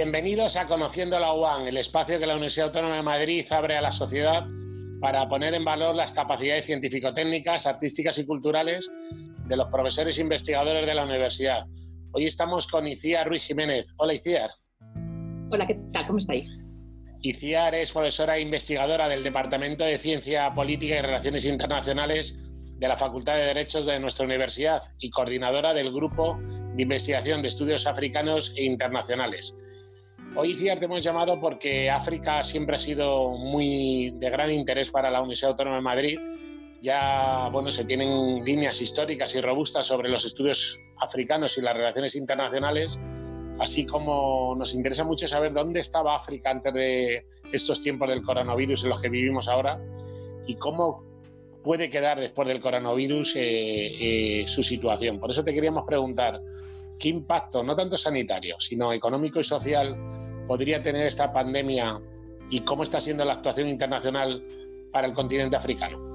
Bienvenidos a Conociendo la UAN, el espacio que la Universidad Autónoma de Madrid abre a la sociedad para poner en valor las capacidades científico-técnicas, artísticas y culturales de los profesores e investigadores de la universidad. Hoy estamos con Iciar Ruiz Jiménez. Hola Iciar. Hola, ¿qué tal? ¿Cómo estáis? Iciar es profesora e investigadora del Departamento de Ciencia Política y Relaciones Internacionales de la Facultad de Derechos de nuestra universidad y coordinadora del Grupo de Investigación de Estudios Africanos e Internacionales. Hoy, Ciar, te hemos llamado porque África siempre ha sido muy de gran interés para la Universidad Autónoma de Madrid. Ya, bueno, se tienen líneas históricas y robustas sobre los estudios africanos y las relaciones internacionales, así como nos interesa mucho saber dónde estaba África antes de estos tiempos del coronavirus en los que vivimos ahora y cómo puede quedar después del coronavirus eh, eh, su situación. Por eso te queríamos preguntar, ¿qué impacto, no tanto sanitario, sino económico y social, podría tener esta pandemia y cómo está siendo la actuación internacional para el continente africano?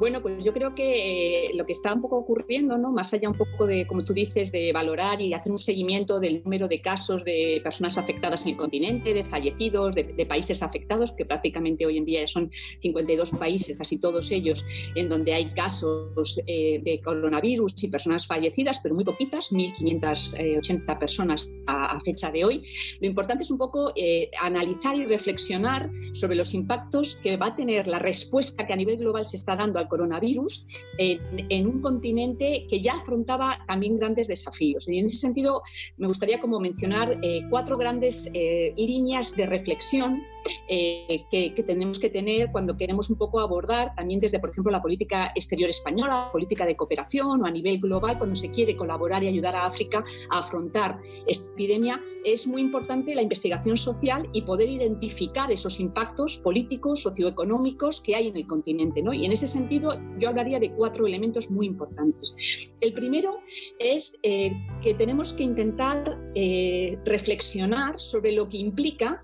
Bueno, pues yo creo que eh, lo que está un poco ocurriendo, ¿no? más allá un poco de, como tú dices, de valorar y hacer un seguimiento del número de casos de personas afectadas en el continente, de fallecidos, de, países afectados, que prácticamente hoy en día son 52 países, casi todos ellos, en donde hay casos eh, de coronavirus y personas fallecidas, pero muy poquitas, 1.580 personas a, fecha de hoy. Lo importante es un poco eh, analizar y reflexionar sobre los impactos que va a tener la respuesta que a nivel global se está dando al coronavirus en, un continente que ya afrontaba también grandes desafíos. Y en ese sentido, me gustaría como mencionar eh, cuatro grandes eh, líneas de reflexión eh, que, tenemos que tener cuando queremos un poco abordar también desde, por ejemplo, la política exterior española, la política de cooperación o a nivel global, cuando se quiere colaborar y ayudar a África a afrontar esta epidemia, es muy importante la investigación social y poder identificar esos impactos políticos, socioeconómicos que hay en el continente. ¿no? Y en ese sentido, yo hablaría de cuatro elementos muy importantes. El primero es eh, que tenemos que intentar eh, reflexionar sobre lo que implica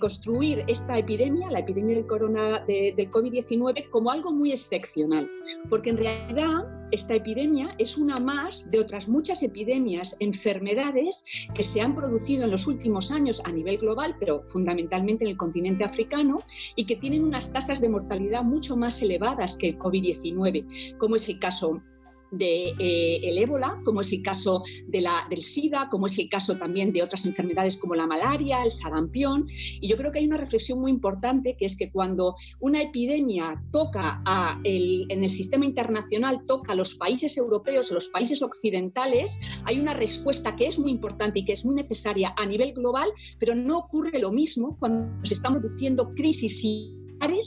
construir esta epidemia, la epidemia del, corona, del COVID-19, como algo muy excepcional, porque en realidad esta epidemia es una más de otras muchas epidemias, enfermedades que se han producido en los últimos años a nivel global, pero fundamentalmente en el continente africano, y que tienen unas tasas de mortalidad mucho más elevadas que el COVID-19, como es el caso del de, eh, ébola, como es el caso de la, del SIDA, como es el caso también de otras enfermedades como la malaria, el sarampión. Y yo creo que hay una reflexión muy importante, que es que cuando una epidemia toca a el, en el sistema internacional, toca a los países europeos, a los países occidentales, hay una respuesta que es muy importante y que es muy necesaria a nivel global, pero no ocurre lo mismo cuando se están produciendo crisis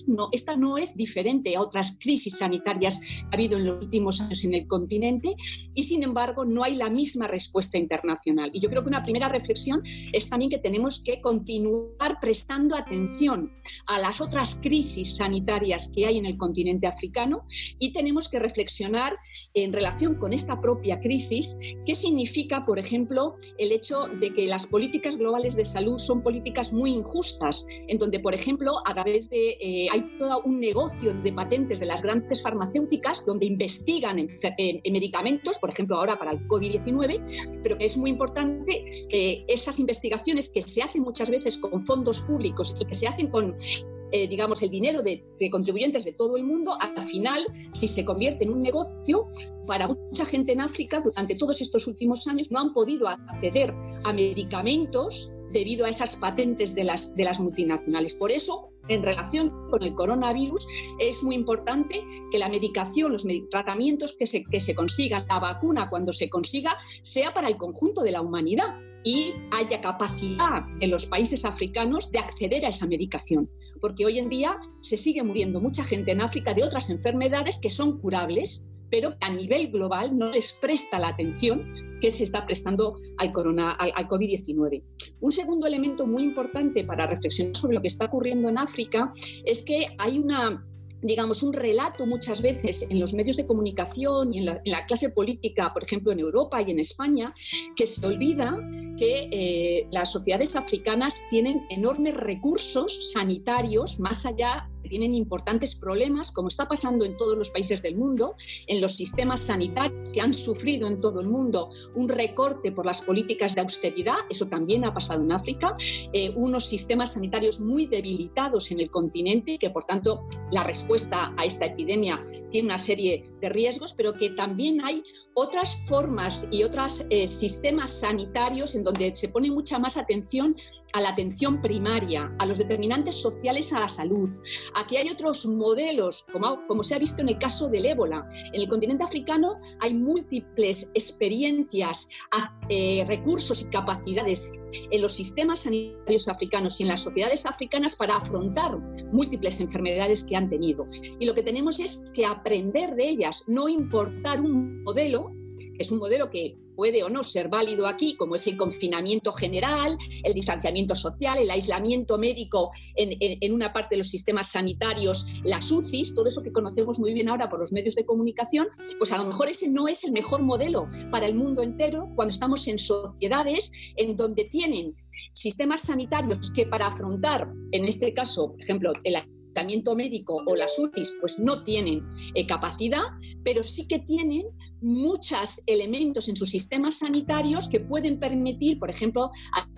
no, esta no es diferente a otras crisis sanitarias que ha habido en los últimos años en el continente y sin embargo no hay la misma respuesta internacional. Y yo creo que una primera reflexión es también que tenemos que continuar prestando atención a las otras crisis sanitarias que hay en el continente africano y tenemos que reflexionar en relación con esta propia crisis qué significa, por ejemplo, el hecho de que las políticas globales de salud son políticas muy injustas, en donde, por ejemplo, a través de eh, hay todo un negocio de patentes de las grandes farmacéuticas donde investigan en, medicamentos, por ejemplo ahora para el COVID-19, pero que es muy importante que esas investigaciones que se hacen muchas veces con fondos públicos y que se hacen con eh, digamos, el dinero de, contribuyentes de todo el mundo, al final, si se convierte en un negocio, para mucha gente en África, durante todos estos últimos años, no han podido acceder a medicamentos debido a esas patentes de las multinacionales. Por eso, en relación con el coronavirus, es muy importante que la medicación, los tratamientos que se, que se consigan, la vacuna cuando se consiga, sea para el conjunto de la humanidad y haya capacidad de los países africanos de acceder a esa medicación. Porque hoy en día se sigue muriendo mucha gente en África de otras enfermedades que son curables pero a nivel global no les presta la atención que se está prestando al, corona, al, al COVID-19. Un segundo elemento muy importante para reflexionar sobre lo que está ocurriendo en África es que hay una digamos, un relato muchas veces en los medios de comunicación y en la, clase política, por ejemplo, en Europa y en España, que se olvida que eh, las sociedades africanas tienen enormes recursos sanitarios más allá tienen importantes problemas, como está pasando en todos los países del mundo, en los sistemas sanitarios que han sufrido en todo el mundo un recorte por las políticas de austeridad, eso también ha pasado en África, eh, unos sistemas sanitarios muy debilitados en el continente, que por tanto la respuesta a esta epidemia tiene una serie de riesgos, pero que también hay otras formas y otros eh, sistemas sanitarios en donde se pone mucha más atención a la atención primaria, a los determinantes sociales a la salud. Aquí hay otros modelos, como, se ha visto en el caso del ébola. En el continente africano hay múltiples experiencias, eh, recursos y capacidades en los sistemas sanitarios africanos y en las sociedades africanas para afrontar múltiples enfermedades que han tenido. Y lo que tenemos es que aprender de ellas, no importar un modelo, es un modelo que puede o no ser válido aquí, como es el confinamiento general, el distanciamiento social, el aislamiento médico en, una parte de los sistemas sanitarios, las UCIs, todo eso que conocemos muy bien ahora por los medios de comunicación, pues a lo mejor ese no es el mejor modelo para el mundo entero cuando estamos en sociedades en donde tienen sistemas sanitarios que para afrontar, en este caso, por ejemplo, el aislamiento médico o las UCIs, pues no tienen eh, capacidad, pero sí que tienen muchos elementos en sus sistemas sanitarios que pueden permitir, por ejemplo,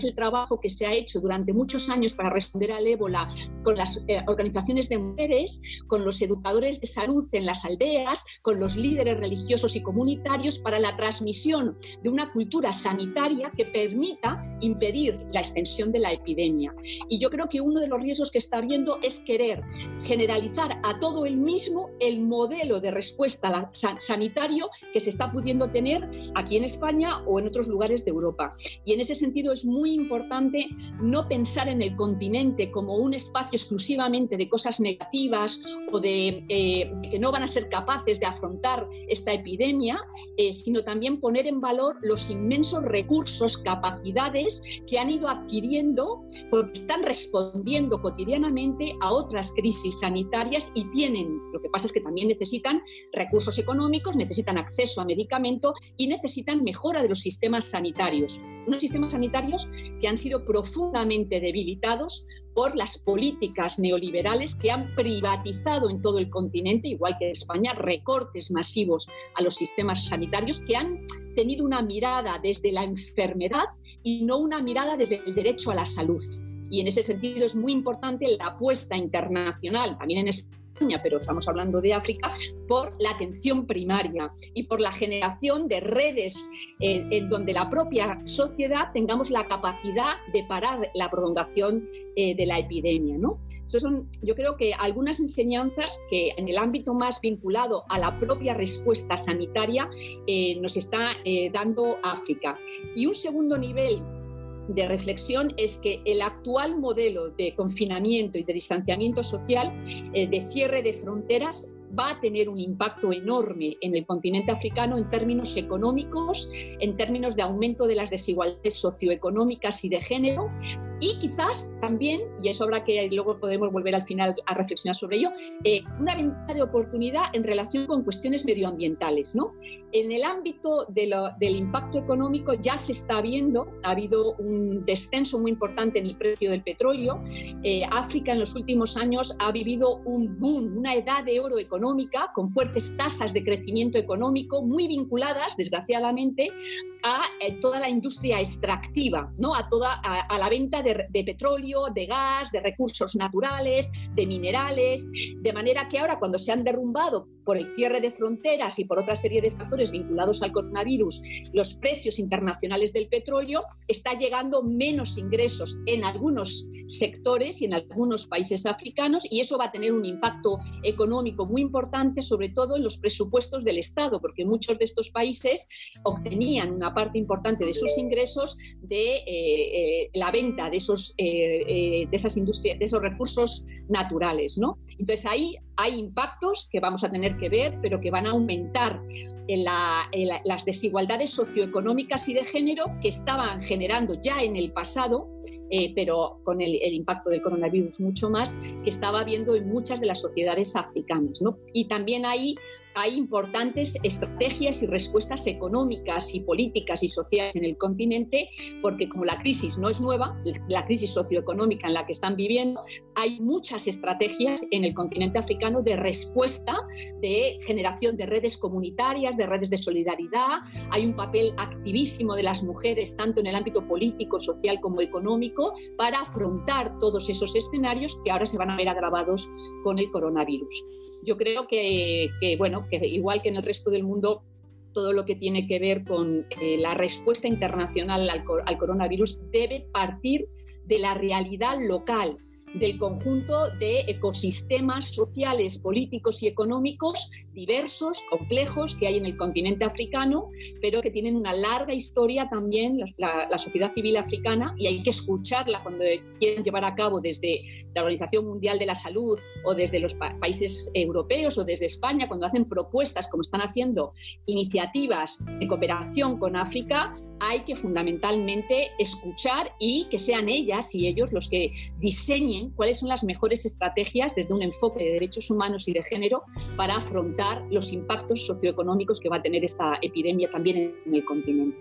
el trabajo que se ha hecho durante muchos años para responder al ébola con las eh, organizaciones de mujeres, con los educadores de salud en las aldeas, con los líderes religiosos y comunitarios para la transmisión de una cultura sanitaria que permita impedir la extensión de la epidemia. Y yo creo que uno de los riesgos que está habiendo es querer generalizar a todo el mismo el modelo de respuesta sanitario que se está pudiendo tener aquí en España o en otros lugares de Europa. Y en ese sentido es muy importante no pensar en el continente como un espacio exclusivamente de cosas negativas o de eh, que no van a ser capaces de afrontar esta epidemia, eh, sino también poner en valor los inmensos recursos, capacidades que han ido adquiriendo porque están respondiendo cotidianamente a otras crisis sanitarias y tienen, lo que pasa es que también necesitan recursos económicos, necesitan acceso a medicamento y necesitan mejora de los sistemas sanitarios. Unos sistemas sanitarios que han sido profundamente debilitados por las políticas neoliberales que han privatizado en todo el continente, igual que en España, recortes masivos a los sistemas sanitarios que han tenido una mirada desde la enfermedad y no una mirada desde el derecho a la salud. Y en ese sentido es muy importante la apuesta internacional, también en España pero estamos hablando de África, por la atención primaria y por la generación de redes eh, en donde la propia sociedad tengamos la capacidad de parar la prolongación eh, de la epidemia. ¿no? son, yo creo que algunas enseñanzas que en el ámbito más vinculado a la propia respuesta sanitaria eh, nos está dando África. Y un segundo nivel de reflexión es que el actual modelo de confinamiento y de distanciamiento social, eh, de cierre de fronteras, va a tener un impacto enorme en el continente africano en términos económicos, en términos de aumento de las desigualdades socioeconómicas y de género, y quizás también, y eso habrá que luego podemos volver al final a reflexionar sobre ello, eh, una ventana de oportunidad en relación con cuestiones medioambientales. ¿no? En el ámbito del impacto económico ya se está viendo, ha habido un descenso muy importante en el precio del petróleo. Eh, África en los últimos años ha vivido un boom, una edad de oro económica con fuertes tasas de crecimiento económico muy vinculadas, desgraciadamente, a eh, toda la industria extractiva, ¿no? a, toda, a la venta de de, petróleo, de gas, de recursos naturales, de minerales, de manera que ahora cuando se han derrumbado por el cierre de fronteras y por otra serie de factores vinculados al coronavirus, los precios internacionales del petróleo, está llegando menos ingresos en algunos sectores y en algunos países africanos y eso va a tener un impacto económico muy importante, sobre todo en los presupuestos del Estado, porque muchos de estos países obtenían una parte importante de sus ingresos de eh, eh, la venta de esos, eh, de esas industrias, de esos recursos naturales. ¿no? Entonces ahí hay impactos que vamos a tener que ver, pero que van a aumentar en las desigualdades socioeconómicas y de género que estaban generando ya en el pasado eh, pero con el, impacto del coronavirus mucho más, que estaba habiendo en muchas de las sociedades africanas. Y también hay hay importantes estrategias y respuestas económicas y políticas y sociales en el continente, porque como la crisis no es nueva, la crisis socioeconómica en la que están viviendo, hay muchas estrategias en el continente africano de respuesta, de generación de redes comunitarias, de redes de solidaridad. Hay un papel activísimo de las mujeres, tanto en el ámbito político, social como económico, para afrontar todos esos escenarios que ahora se van a ver agravados con el coronavirus yo creo que, bueno, que igual que en el resto del mundo, todo lo que tiene que ver con eh, la respuesta internacional al coronavirus debe partir de la realidad local, del conjunto de ecosistemas sociales, políticos y económicos diversos, complejos que hay en el continente africano, pero que tienen una larga historia también la, sociedad civil africana y hay que escucharla cuando quieren llevar a cabo desde la Organización Mundial de la Salud o desde los países europeos o desde España, cuando hacen propuestas como están haciendo iniciativas de cooperación con África, hay que fundamentalmente escuchar y que sean ellas y ellos los que diseñen cuáles son las mejores estrategias desde un enfoque de derechos humanos y de género para afrontar los impactos socioeconómicos que va a tener esta epidemia también en el continente.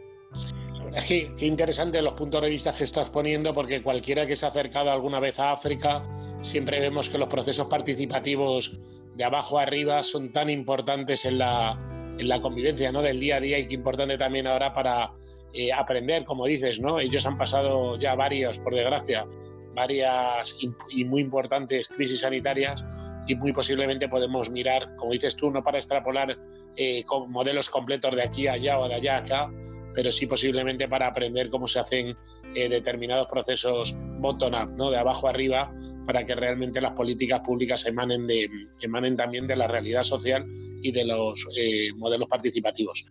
Qué, interesante los puntos de vista que estás poniendo, porque cualquiera que se ha acercado alguna vez a África, siempre vemos que los procesos participativos de abajo a arriba son tan importantes en la, en la convivencia ¿no? del día a día y que importante también ahora para eh, aprender, como dices, ¿no? Ellos han pasado ya varios, por desgracia, varias y muy importantes crisis sanitarias y muy posiblemente podemos mirar, como dices tú, no para extrapolar eh, con modelos completos de aquí a allá o de allá a acá, pero sí posiblemente para aprender cómo se hacen eh, determinados procesos bottom-up, ¿no? de abajo arriba, para que realmente las políticas públicas emanen, de, emanen también de la realidad social y de los modelos participativos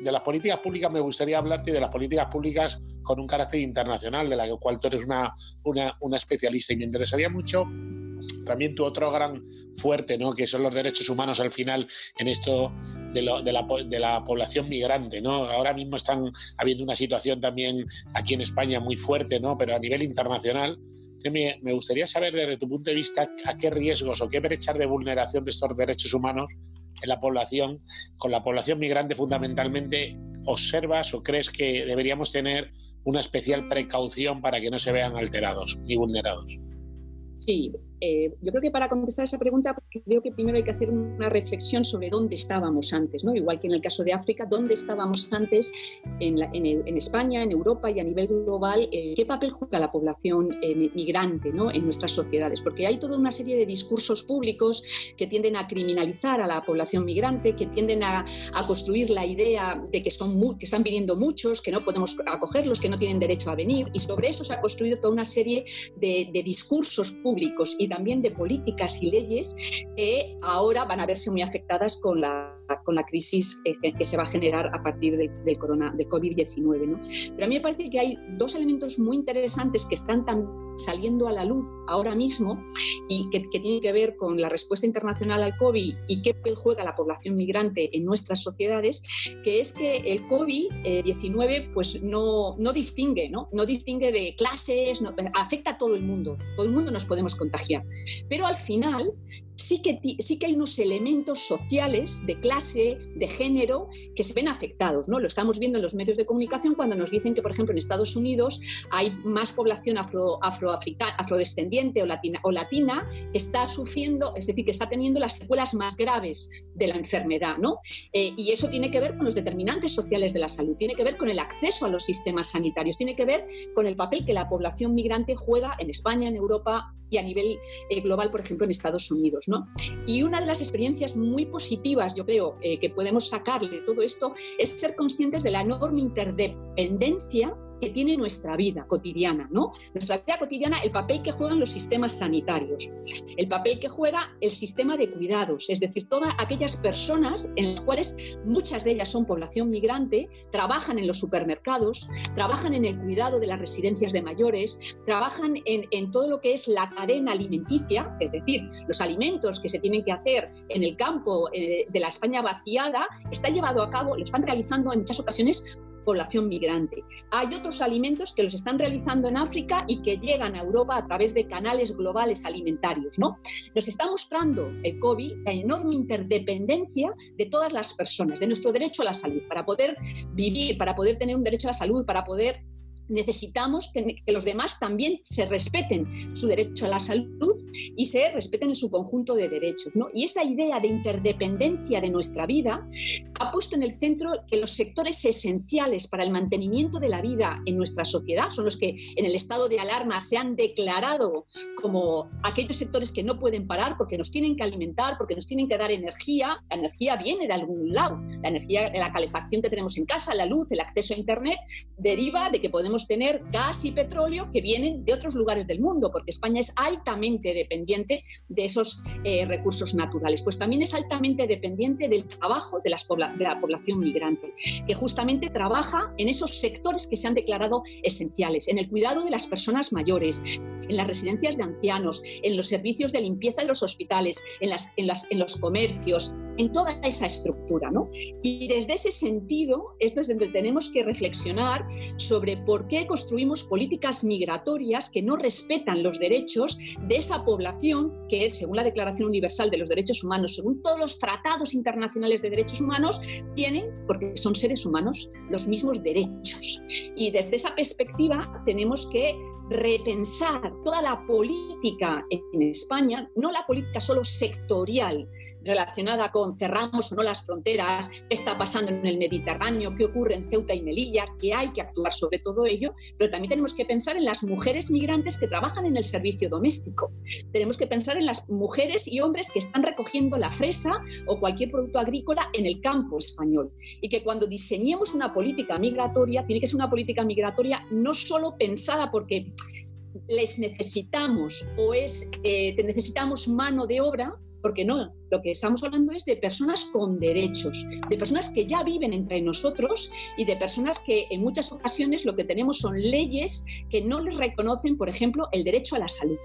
de las políticas públicas me gustaría hablarte de las políticas públicas con un carácter internacional, de la cual tú eres una, una, especialista y me interesaría mucho también tu otro gran fuerte, ¿no? que son los derechos humanos al final en esto de, la, de, la, población migrante. ¿no? Ahora mismo están habiendo una situación también aquí en España muy fuerte, ¿no? pero a nivel internacional. Me, me gustaría saber desde tu punto de vista a qué riesgos o qué brechas de vulneración de estos derechos humanos en la población, con la población migrante fundamentalmente, observas o crees que deberíamos tener una especial precaución para que no se vean alterados ni vulnerados? Sí, eh, yo creo que para contestar esa pregunta, creo que primero hay que hacer una reflexión sobre dónde estábamos antes, ¿no? igual que en el caso de África, dónde estábamos antes en, en, España, en Europa y a nivel global, eh, qué papel juega la población eh, migrante ¿no? en nuestras sociedades, porque hay toda una serie de discursos públicos que tienden a criminalizar a la población migrante, que tienden a, a construir la idea de que, son que están viniendo muchos, que no podemos acogerlos, que no tienen derecho a venir, y sobre eso se ha construido toda una serie de, de discursos públicos también de políticas y leyes que ahora van a verse muy afectadas con la, con la crisis eh, que se va a generar a partir del, del, del COVID-19. ¿no? Pero a mí me parece que hay dos elementos muy interesantes que están también saliendo a la luz ahora mismo y que, tiene que ver con la respuesta internacional al COVID y qué papel juega la población migrante en nuestras sociedades, que es que el COVID-19 pues no, no distingue, ¿no? no distingue de clases, afecta a todo el mundo, todo el mundo nos podemos contagiar. Pero al final sí que, sí que hay unos elementos sociales de clase, de género, que se ven afectados. ¿no? Lo estamos viendo en los medios de comunicación cuando nos dicen que, por ejemplo, en Estados Unidos hay más población afro, afrodescendiente o latina, está sufriendo, es decir, que está teniendo las secuelas más graves de la enfermedad. ¿no? Eh, y eso tiene que ver con los determinantes sociales de la salud, tiene que ver con el acceso a los sistemas sanitarios, tiene que ver con el papel que la población migrante juega en España, en Europa y a nivel eh, global, por ejemplo, en Estados Unidos. ¿no? Y una de las experiencias muy positivas, yo creo, eh, que podemos sacar de todo esto es ser conscientes de la enorme interdependencia que tiene nuestra vida cotidiana, ¿no? Nuestra vida cotidiana, el papel que juegan los sistemas sanitarios, el papel que juega el sistema de cuidados, es decir, todas aquellas personas en las cuales muchas de ellas son población migrante, trabajan en los supermercados, trabajan en el cuidado de las residencias de mayores, trabajan en, todo lo que es la cadena alimenticia, es decir, los alimentos que se tienen que hacer en el campo eh, de la España vaciada, está llevado a cabo, lo están realizando en muchas ocasiones población migrante. Hay otros alimentos que los están realizando en África y que llegan a Europa a través de canales globales alimentarios. ¿no? Nos está mostrando el COVID la enorme interdependencia de todas las personas, de nuestro derecho a la salud, para poder vivir, para poder tener un derecho a la salud, para poder necesitamos que, los demás también se respeten su derecho a la salud y se respeten en su conjunto de derechos. ¿no? Y esa idea de interdependencia de nuestra vida ha puesto en el centro que los sectores esenciales para el mantenimiento de la vida en nuestra sociedad son los que en el estado de alarma se han declarado como aquellos sectores que no pueden parar porque nos tienen que alimentar, porque nos tienen que dar energía. La energía viene de algún lado. La energía, la calefacción que tenemos en casa, la luz, el acceso a Internet, deriva de que podemos tener gas y petróleo que vienen de otros lugares del mundo, porque España es altamente dependiente de esos eh, recursos naturales. Pues también es altamente dependiente del trabajo de, la población migrante, que justamente trabaja en esos sectores que se han declarado esenciales, en el cuidado de las personas mayores, en las residencias de ancianos, en los servicios de limpieza de los hospitales, en, en, en los comercios, en toda esa estructura. ¿no? Y desde ese sentido es donde tenemos que reflexionar sobre por qué construimos políticas migratorias que no respetan los derechos de esa población que, según la Declaración Universal de los Derechos Humanos, según todos los tratados internacionales de derechos humanos, tienen, porque son seres humanos, los mismos derechos. Y desde esa perspectiva tenemos que repensar toda la política en España, no la política solo sectorial relacionada con cerramos o no las fronteras, qué está pasando en el Mediterráneo, qué ocurre en Ceuta y Melilla, que hay que actuar sobre todo ello, pero también tenemos que pensar en las mujeres migrantes que trabajan en el servicio doméstico. Tenemos que pensar en las mujeres y hombres que están recogiendo la fresa o cualquier producto agrícola en el campo español. Y que cuando diseñemos una política migratoria, tiene que ser una política migratoria no solo pensada porque les necesitamos o es eh, necesitamos mano de obra, porque no, lo que estamos hablando es de personas con derechos, de personas que ya viven entre nosotros y de personas que en muchas ocasiones lo que tenemos son leyes que no les reconocen, por ejemplo, el derecho a la salud.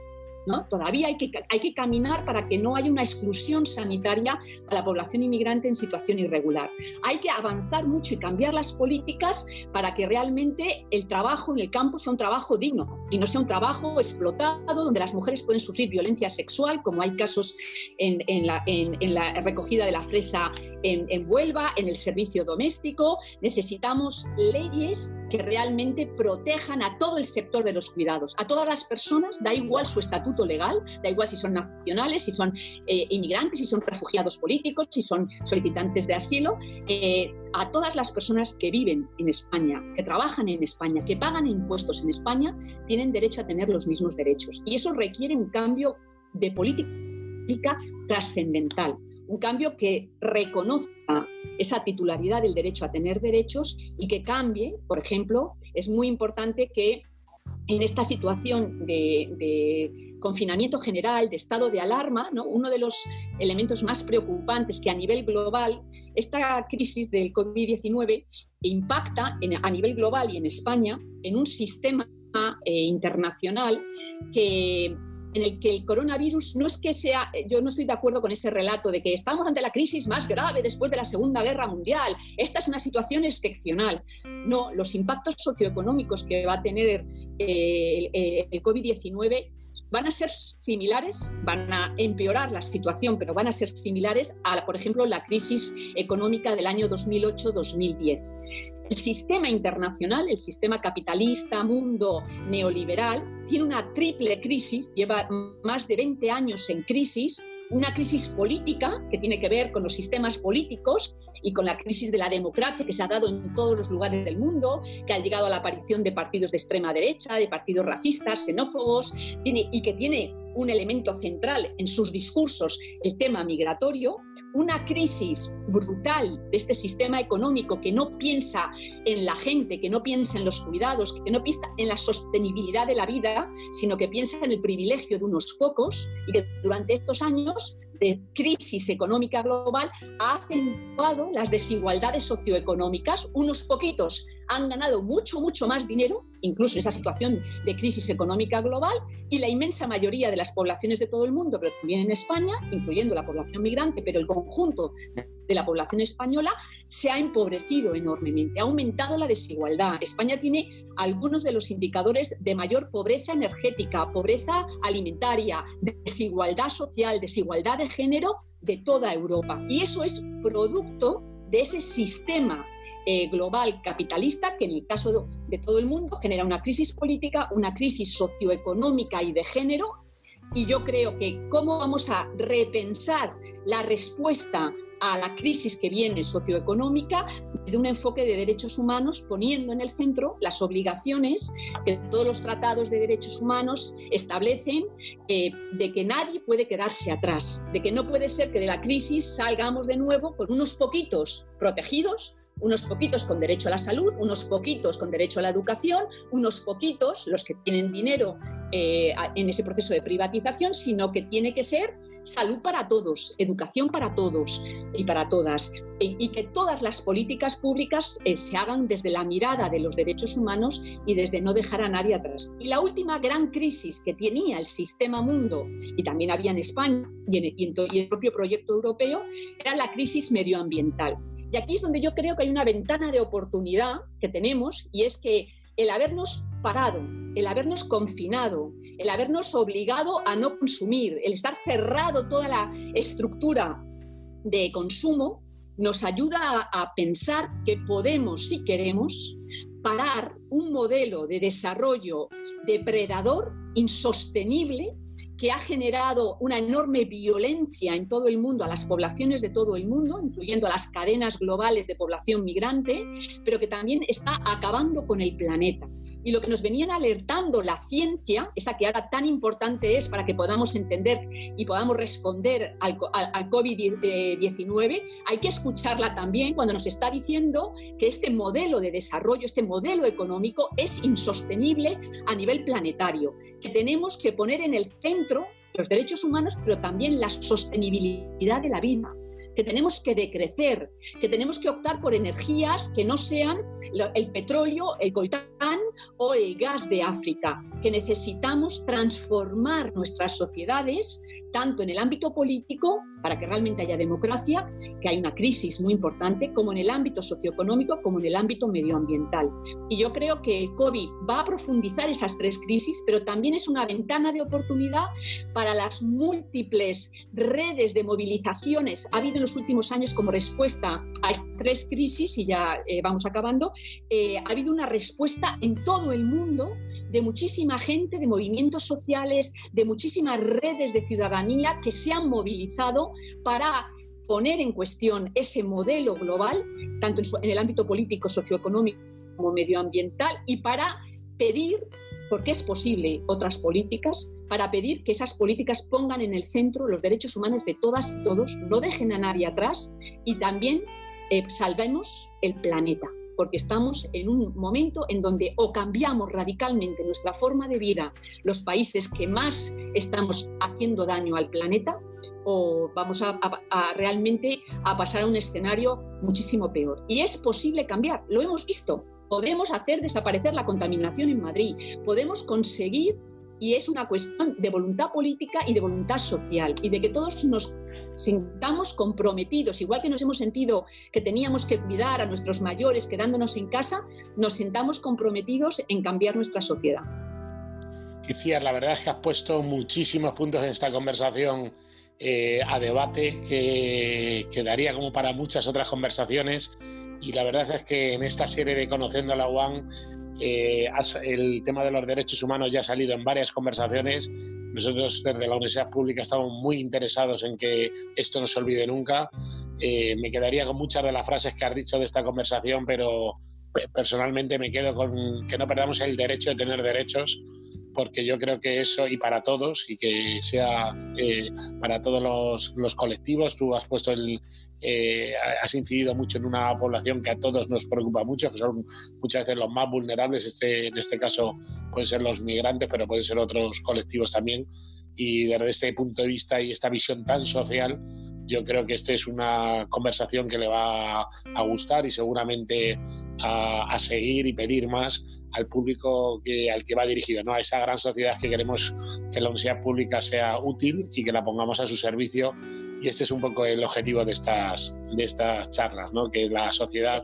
Todavía hay que, hay que caminar para que no haya una exclusión sanitaria a la población inmigrante en situación irregular. Hay que avanzar mucho y cambiar las políticas para que realmente el trabajo en el campo sea un trabajo digno y no sea un trabajo explotado donde las mujeres pueden sufrir violencia sexual, como hay casos en, la, recogida de la fresa en, en Huelva, en el servicio doméstico. Necesitamos leyes que realmente protejan a todo el sector de los cuidados, a todas las personas, da igual su estatuto legal, da igual si son nacionales, si son eh, inmigrantes, si son refugiados políticos, si son solicitantes de asilo, eh, a todas las personas que viven en España, que trabajan en España, que pagan impuestos en España, tienen derecho a tener los mismos derechos. Y eso requiere un cambio de política trascendental, un cambio que reconozca esa titularidad del derecho a tener derechos y que cambie, por ejemplo, es muy importante que en esta situación de, confinamiento general, de estado de alarma, uno de los elementos más preocupantes que a nivel global, esta crisis del COVID-19 impacta a nivel global y en España en un sistema eh, internacional que en el que el coronavirus no es que sea, yo no estoy de acuerdo con ese relato de que estamos ante la crisis más grave después de la Segunda Guerra Mundial, esta es una situación excepcional. No, los impactos socioeconómicos que va a tener eh, el, el COVID-19 van a ser similares, van a empeorar la situación, pero van a ser similares a, por ejemplo, la crisis económica del año 2008-2010. El sistema internacional, el sistema capitalista, mundo neoliberal, tiene una triple crisis, lleva más de 20 años en crisis, una crisis política que tiene que ver con los sistemas políticos y con la crisis de la democracia que se ha dado en todos los lugares del mundo, que ha llegado a la aparición de partidos de extrema derecha, de partidos racistas, xenófobos, tiene, y que tiene un elemento central en sus discursos, el tema migratorio, una crisis brutal de este sistema económico que no piensa en la gente, que no piensa en los cuidados, que no piensa en la sostenibilidad de la vida, sino que piensa en el privilegio de unos pocos y que durante estos años de crisis económica global ha acentuado las desigualdades socioeconómicas. Unos poquitos han ganado mucho, mucho más dinero incluso en esa situación de crisis económica global, y la inmensa mayoría de las poblaciones de todo el mundo, pero también en España, incluyendo la población migrante, pero el conjunto de la población española, se ha empobrecido enormemente, ha aumentado la desigualdad. España tiene algunos de los indicadores de mayor pobreza energética, pobreza alimentaria, desigualdad social, desigualdad de género de toda Europa. Y eso es producto de ese sistema eh, global capitalista que en el caso de, todo el mundo genera una crisis política, una crisis socioeconómica y de género. Y yo creo que cómo vamos a repensar la respuesta a la crisis que viene socioeconómica de un enfoque de derechos humanos poniendo en el centro las obligaciones que todos los tratados de derechos humanos establecen eh, de que nadie puede quedarse atrás, de que no puede ser que de la crisis salgamos de nuevo con unos poquitos protegidos unos poquitos con derecho a la salud, unos poquitos con derecho a la educación, unos poquitos los que tienen dinero eh, en ese proceso de privatización, sino que tiene que ser salud para todos, educación para todos y para todas, y, que todas las políticas públicas eh, se hagan desde la mirada de los derechos humanos y desde no dejar a nadie atrás. Y la última gran crisis que tenía el sistema mundo, y también había en España y en, y en el propio proyecto europeo, era la crisis medioambiental. Y aquí es donde yo creo que hay una ventana de oportunidad que tenemos, y es que el habernos parado, el habernos confinado, el habernos obligado a no consumir, el estar cerrado toda la estructura de consumo, nos ayuda a, pensar que podemos, si queremos, parar un modelo de desarrollo depredador insostenible que ha generado una enorme violencia en todo el mundo, a las poblaciones de todo el mundo, incluyendo a las cadenas globales de población migrante, pero que también está acabando con el planeta y lo que nos venían alertando la ciencia, esa que ahora tan importante es para que podamos entender y podamos responder al, al COVID-19, hay que escucharla también cuando nos está diciendo que este modelo de desarrollo, este modelo económico es insostenible a nivel planetario, que tenemos que poner en el centro los derechos humanos, pero también la sostenibilidad de la vida que tenemos que decrecer, que tenemos que optar por energías que no sean el petróleo, el coltán o el gas de África, que necesitamos transformar nuestras sociedades tanto en el ámbito político, para que realmente haya democracia, que hay una crisis muy importante, como en el ámbito socioeconómico, como en el ámbito medioambiental. Y yo creo que el COVID va a profundizar esas tres crisis, pero también es una ventana de oportunidad para las múltiples redes de movilizaciones. Ha habido en los últimos años como respuesta a estas tres crisis, y ya eh, vamos acabando, eh, ha habido una respuesta en todo el mundo de muchísima gente, de movimientos sociales, de muchísimas redes de ciudadanía que se han movilizado para poner en cuestión ese modelo global, tanto en, el ámbito político, socioeconómico como medioambiental, y para pedir, porque es posible, otras políticas, para pedir que esas políticas pongan en el centro los derechos humanos de todas y todos, no dejen a nadie atrás y también eh, salvemos el planeta porque estamos en un momento en donde o cambiamos radicalmente nuestra forma de vida, los países que más estamos haciendo daño al planeta, o vamos a, realmente a pasar a un escenario muchísimo peor. Y es posible cambiar, lo hemos visto. Podemos hacer desaparecer la contaminación en Madrid, podemos conseguir y es una cuestión de voluntad política y de voluntad social y de que todos nos sintamos comprometidos, igual que nos hemos sentido que teníamos que cuidar a nuestros mayores quedándonos en casa, nos sintamos comprometidos en cambiar nuestra sociedad. Iciar, la verdad es que has puesto muchísimos puntos en esta conversación eh, a debate que quedaría como para muchas otras conversaciones y la verdad es que en esta serie de Conociendo la UAN eh, el tema de los derechos humanos ya ha salido en varias conversaciones. Nosotros desde la Universidad Pública estamos muy interesados en que esto no se olvide nunca. Eh, me quedaría con muchas de las frases que has dicho de esta conversación, pero personalmente me quedo con que no perdamos el derecho de tener derechos, porque yo creo que eso, y para todos, y que sea eh, para todos los, los colectivos, tú has puesto el, eh, has incidido mucho en una población que a todos nos preocupa mucho, que son muchas veces los más vulnerables, este, en este caso pueden ser los migrantes, pero pueden ser otros colectivos también. Y desde este punto de vista y esta visión tan social, yo creo que esta es una conversación que le va a gustar y seguramente a, seguir y pedir más al público que, al que va dirigido, ¿no? a esa gran sociedad que queremos que la universidad pública sea útil y que la pongamos a su servicio. Y este es un poco el objetivo de estas, de estas charlas, ¿no? que la sociedad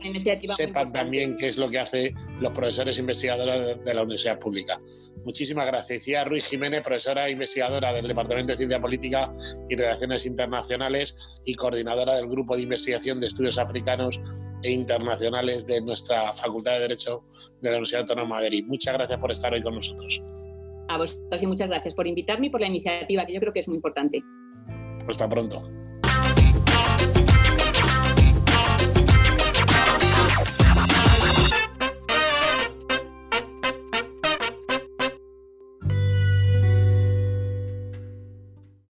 sepa también qué es lo que hace los profesores investigadores de la universidad pública. Muchísimas gracias. Decía Ruiz Jiménez, profesora e investigadora del Departamento de Ciencia Política y Relaciones Internacionales y coordinadora del Grupo de Investigación de Estudios Africanos e internacionales de nuestra Facultad de Derecho de la Universidad Autónoma de Madrid. Muchas gracias por estar hoy con nosotros. A vosotros y muchas gracias por invitarme y por la iniciativa, que yo creo que es muy importante. Hasta pronto.